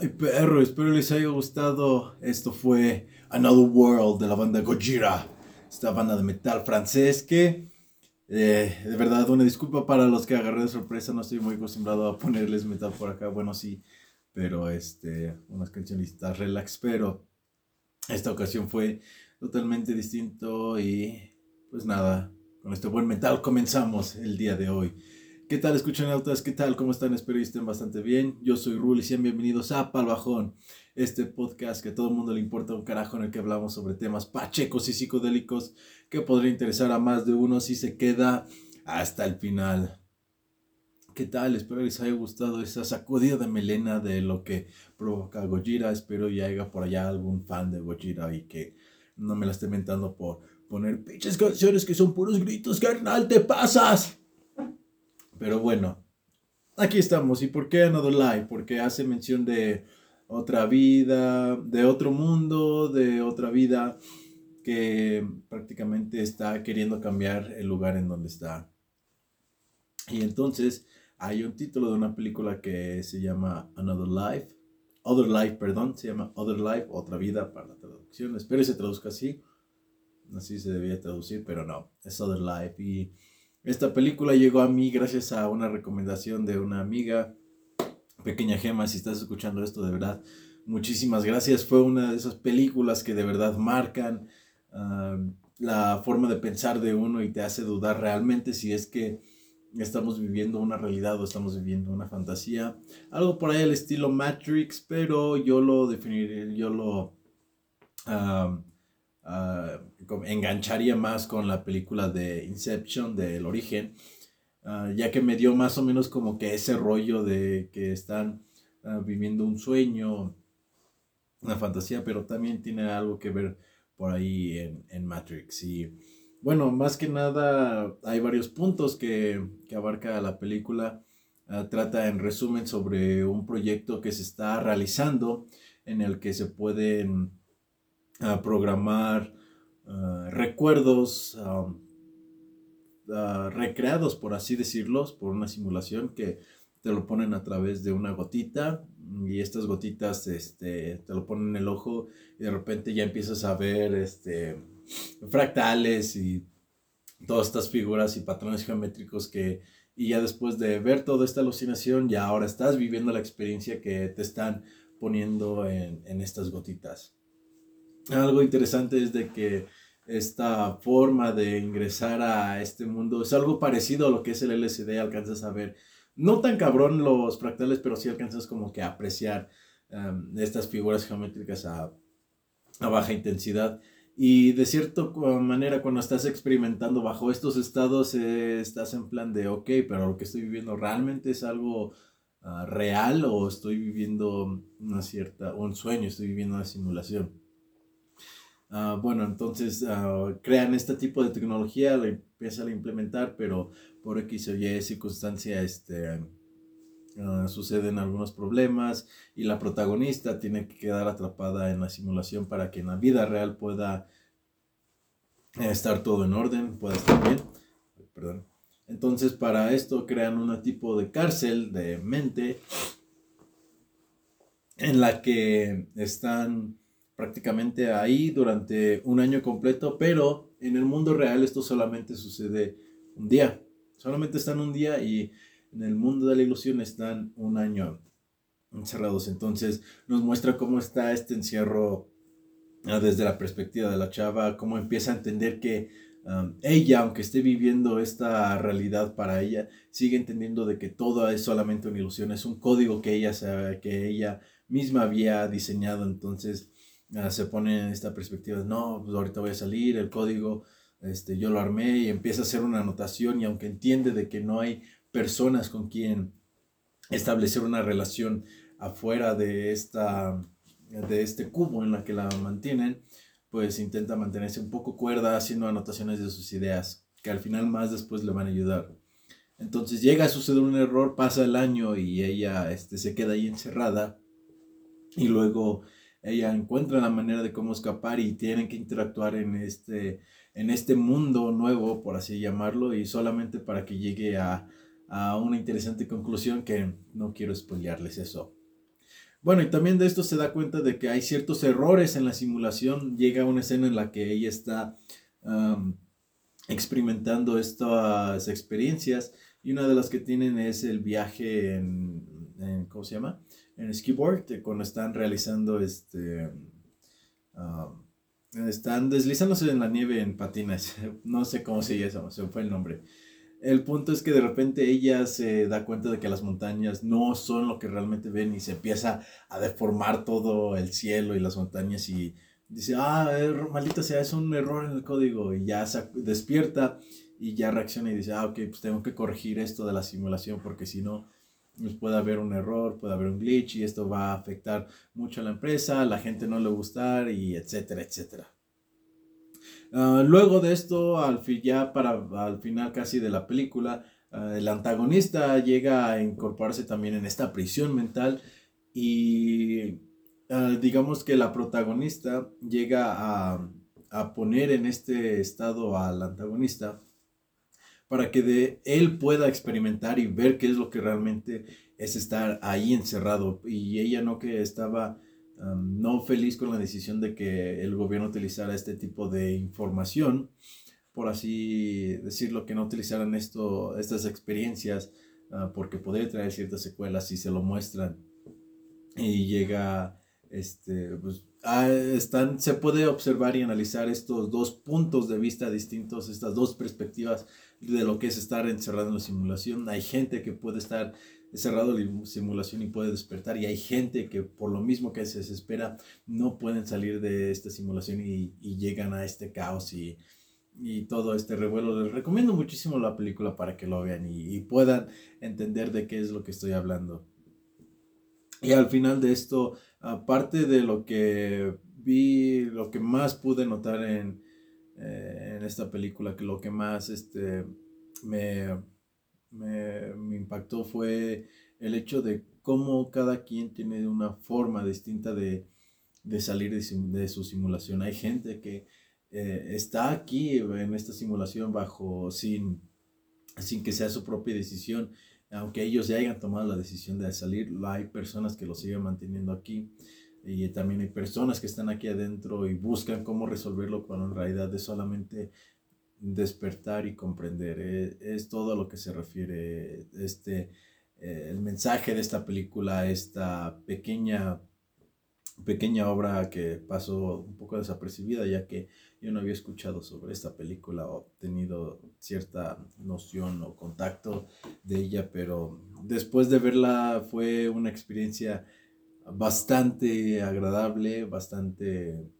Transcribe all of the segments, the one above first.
Ay, perro, espero les haya gustado. Esto fue Another World de la banda Gojira, esta banda de metal francés que, eh, de verdad, una disculpa para los que agarré de sorpresa. No estoy muy acostumbrado a ponerles metal por acá. Bueno, sí, pero este, unas cancionistas relax. Pero esta ocasión fue totalmente distinto y, pues nada, con este buen metal comenzamos el día de hoy. ¿Qué tal, escuchanautas? ¿Qué tal? ¿Cómo están? Espero que estén bastante bien. Yo soy Rul y sean bienvenidos a Palbajón, este podcast que a todo el mundo le importa un carajo en el que hablamos sobre temas pachecos y psicodélicos que podría interesar a más de uno si se queda hasta el final. ¿Qué tal? Espero les haya gustado esa sacudida de melena de lo que provoca Gojira. Espero ya haya por allá algún fan de Gojira y que no me la esté mentando por poner pinches canciones que son puros gritos, carnal, te pasas. Pero bueno, aquí estamos. ¿Y por qué Another Life? Porque hace mención de otra vida, de otro mundo, de otra vida que prácticamente está queriendo cambiar el lugar en donde está. Y entonces hay un título de una película que se llama Another Life. Other Life, perdón, se llama Other Life, otra vida para la traducción. Espero que se traduzca así. Así se debía traducir, pero no, es Other Life. Esta película llegó a mí gracias a una recomendación de una amiga, Pequeña Gema, si estás escuchando esto, de verdad, muchísimas gracias. Fue una de esas películas que de verdad marcan la forma de pensar de uno y te hace dudar realmente si es que estamos viviendo una realidad o estamos viviendo una fantasía. Algo por ahí al estilo Matrix, pero yo lo definiré, yo lo... Ah, engancharía más con la película de Inception, del origen, ah, ya que me dio más o menos como que ese rollo de que están ah, viviendo un sueño, una fantasía, pero también tiene algo que ver por ahí en, en Matrix. Y bueno, más que nada hay varios puntos que, que abarca la película. trata en resumen sobre un proyecto que se está realizando en el que se pueden a programar ah, recuerdos ah, recreados, por así decirlos, por una simulación que te lo ponen a través de una gotita y estas gotitas este, te lo ponen en el ojo y de repente ya empiezas a ver este, fractales y todas estas figuras y patrones geométricos que y ya después de ver toda esta alucinación ya ahora estás viviendo la experiencia que te están poniendo en, en estas gotitas. Algo interesante es de que esta forma de ingresar a este mundo es algo parecido a lo que es el LSD, alcanzas a ver, no tan cabrón los fractales, pero sí alcanzas como que a apreciar um, estas figuras geométricas a, a baja intensidad. Y de cierta manera, cuando estás experimentando bajo estos estados, eh, estás en plan de, ok, pero lo que estoy viviendo realmente es algo uh, real o estoy viviendo una cierta, un sueño, estoy viviendo una simulación. Ah, bueno, entonces uh, crean este tipo de tecnología, la empiezan a implementar, pero por X o Y circunstancia este, uh, suceden algunos problemas y la protagonista tiene que quedar atrapada en la simulación para que en la vida real pueda estar todo en orden, pueda estar bien. Perdón. Entonces para esto crean un tipo de cárcel de mente en la que están prácticamente ahí durante un año completo, pero en el mundo real esto solamente sucede un día. Solamente están un día y en el mundo de la ilusión están un año encerrados. Entonces nos muestra cómo está este encierro ah, desde la perspectiva de la chava, cómo empieza a entender que um, ella, aunque esté viviendo esta realidad para ella, sigue entendiendo de que todo es solamente una ilusión, es un código que ella, que ella misma había diseñado. Entonces, se pone en esta perspectiva, no, pues ahorita voy a salir, el código, este, yo lo armé y empieza a hacer una anotación y aunque entiende de que no hay personas con quien establecer una relación afuera de, esta, de este cubo en la que la mantienen, pues intenta mantenerse un poco cuerda haciendo anotaciones de sus ideas, que al final más después le van a ayudar. Entonces llega a suceder un error, pasa el año y ella este, se queda ahí encerrada y luego ella encuentra la manera de cómo escapar y tienen que interactuar en este, en este mundo nuevo, por así llamarlo, y solamente para que llegue a, a una interesante conclusión que no quiero spoilearles eso. Bueno, y también de esto se da cuenta de que hay ciertos errores en la simulación. Llega una escena en la que ella está experimentando estas experiencias y una de las que tienen es el viaje en, en ¿cómo se llama? En skipboard cuando están realizando este... Um, están deslizándose en la nieve en patines. No sé cómo se llama, se fue el nombre. el punto es que de repente ella se da cuenta de que las montañas no son lo que realmente ven y se empieza a deformar todo el cielo y las montañas y dice, ah, er, maldita sea, es un error en el código y ya se despierta y ya reacciona y dice, ah, ok, pues tengo que corregir esto de la simulación porque si no, pues puede haber un error, puede haber un glitch y esto va a afectar mucho a la empresa, a la gente no le va gustar y etcétera, etcétera. Ah, luego de esto, al ya para al final casi de la película, ah, el antagonista llega a incorporarse también en esta prisión mental y ah, digamos que la protagonista llega a, a, poner en este estado al antagonista para que de él pueda experimentar y ver qué es lo que realmente es estar ahí encerrado. Y ella no que estaba no feliz con la decisión de que el gobierno utilizara este tipo de información, por así decirlo, que no utilizaran esto, estas experiencias, ah, porque podría traer ciertas secuelas si se lo muestran. Y llega, este, pues, están, se puede observar y analizar estos dos puntos de vista distintos, estas dos perspectivas de lo que es estar encerrado en la simulación. Hay gente que puede estar cerrado la simulación y puede despertar y hay gente que por lo mismo que se desespera no pueden salir de esta simulación y, llegan a este caos y, y, todo este revuelo. Les recomiendo muchísimo la película para que lo vean y, puedan entender de qué es lo que estoy hablando. Y al final de esto, aparte de lo que vi, lo que más pude notar en, eh, en esta película, que lo que más este, me me, impactó fue el hecho de cómo cada quien tiene una forma distinta de, de salir de, de, su simulación. Hay gente que eh, está aquí en esta simulación bajo sin, sin que sea su propia decisión, aunque ellos ya hayan tomado la decisión de salir, hay personas que lo siguen manteniendo aquí y también hay personas que están aquí adentro y buscan cómo resolverlo cuando en realidad es solamente despertar y comprender. Eh, es, todo a lo que se refiere este, eh, el mensaje de esta película, esta pequeña, pequeña obra que pasó un poco desapercibida, ya que yo no había escuchado sobre esta película o tenido cierta noción o contacto de ella, pero después de verla fue una experiencia bastante agradable, bastante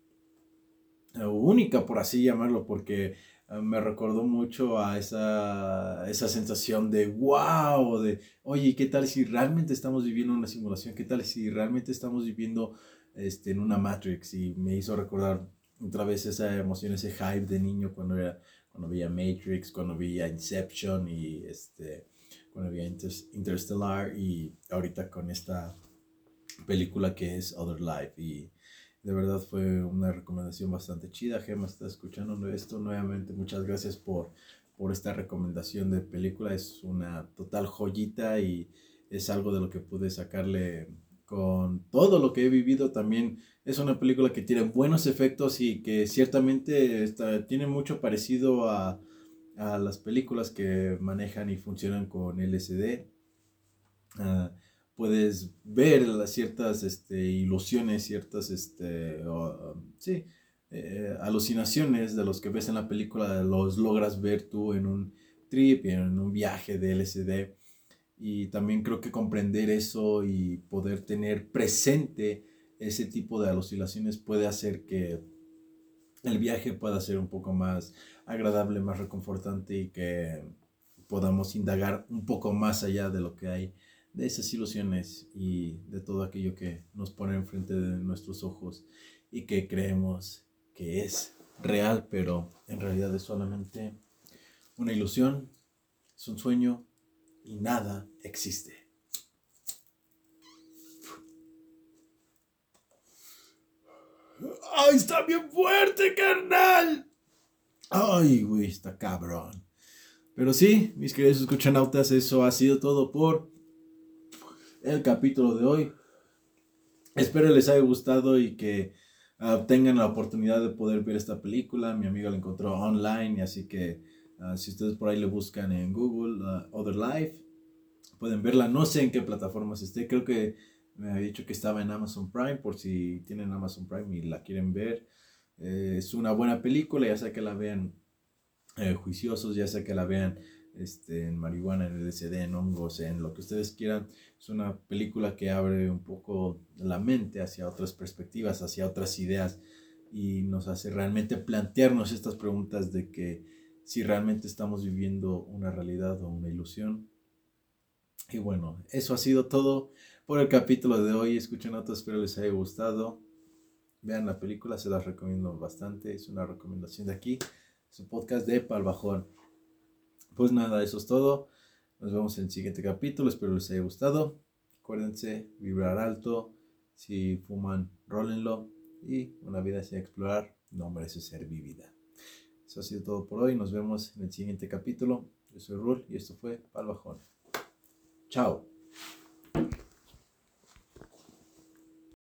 eh, única, por así llamarlo, porque Ah, me recordó mucho a esa, esa sensación de wow, de oye, ¿qué tal si realmente estamos viviendo una simulación? ¿Qué tal si realmente estamos viviendo este, en una Matrix? Y me hizo recordar otra vez esa emoción, ese hype de niño cuando, era, cuando veía Matrix, cuando veía Inception y este, cuando veía Interstellar y ahorita con esta película que es Other Life. Y de verdad fue una recomendación bastante chida. Gemma está escuchando esto nuevamente. Muchas gracias por, por esta recomendación de película. Es una total joyita y es algo de lo que pude sacarle con todo lo que he vivido. También es una película que tiene buenos efectos y que ciertamente está, tiene mucho parecido a, a las películas que manejan y funcionan con LSD. Uh, puedes ver las ciertas este, ilusiones, ciertas este, sí, eh, alucinaciones de los que ves en la película, los logras ver tú en un trip, en un viaje de LSD. Y también creo que comprender eso y poder tener presente ese tipo de alucinaciones puede hacer que el viaje pueda ser un poco más agradable, más reconfortante y que podamos indagar un poco más allá de lo que hay de esas ilusiones y de todo aquello que nos pone enfrente de nuestros ojos y que creemos que es real, pero en realidad es solamente una ilusión, es un sueño y nada existe. ¡Ay, está bien fuerte, carnal! ¡Ay, güey, está cabrón! Pero sí, mis queridos escuchanautas, eso ha sido todo por el capítulo de hoy. Espero les haya gustado y que uh, tengan la oportunidad de poder ver esta película. Mi amigo la encontró online, así que uh, si ustedes por ahí le buscan en Google, uh, Other Life, pueden verla. No sé en qué plataformas esté, creo que me había dicho que estaba en Amazon Prime, por si tienen Amazon Prime y la quieren ver. Eh, es una buena película, ya sea que la vean eh, juiciosos, ya sea que la vean este, en marihuana, en LSD, en hongos, en lo que ustedes quieran. Es una película que abre un poco la mente hacia otras perspectivas, hacia otras ideas y nos hace realmente plantearnos estas preguntas de que si realmente estamos viviendo una realidad o una ilusión. Y bueno, eso ha sido todo por el capítulo de hoy. Escuchen otros, espero les haya gustado. Vean la película, se las recomiendo bastante. Es una recomendación de aquí. Es un podcast de Palbajón. Pues nada, eso es todo. Nos vemos en el siguiente capítulo. Espero les haya gustado. Acuérdense, vibrar alto. Si fuman, rólenlo. Y una vida sin explorar no merece ser vivida. Eso ha sido todo por hoy. Nos vemos en el siguiente capítulo. Yo soy Rul y esto fue Palbajón. Chao.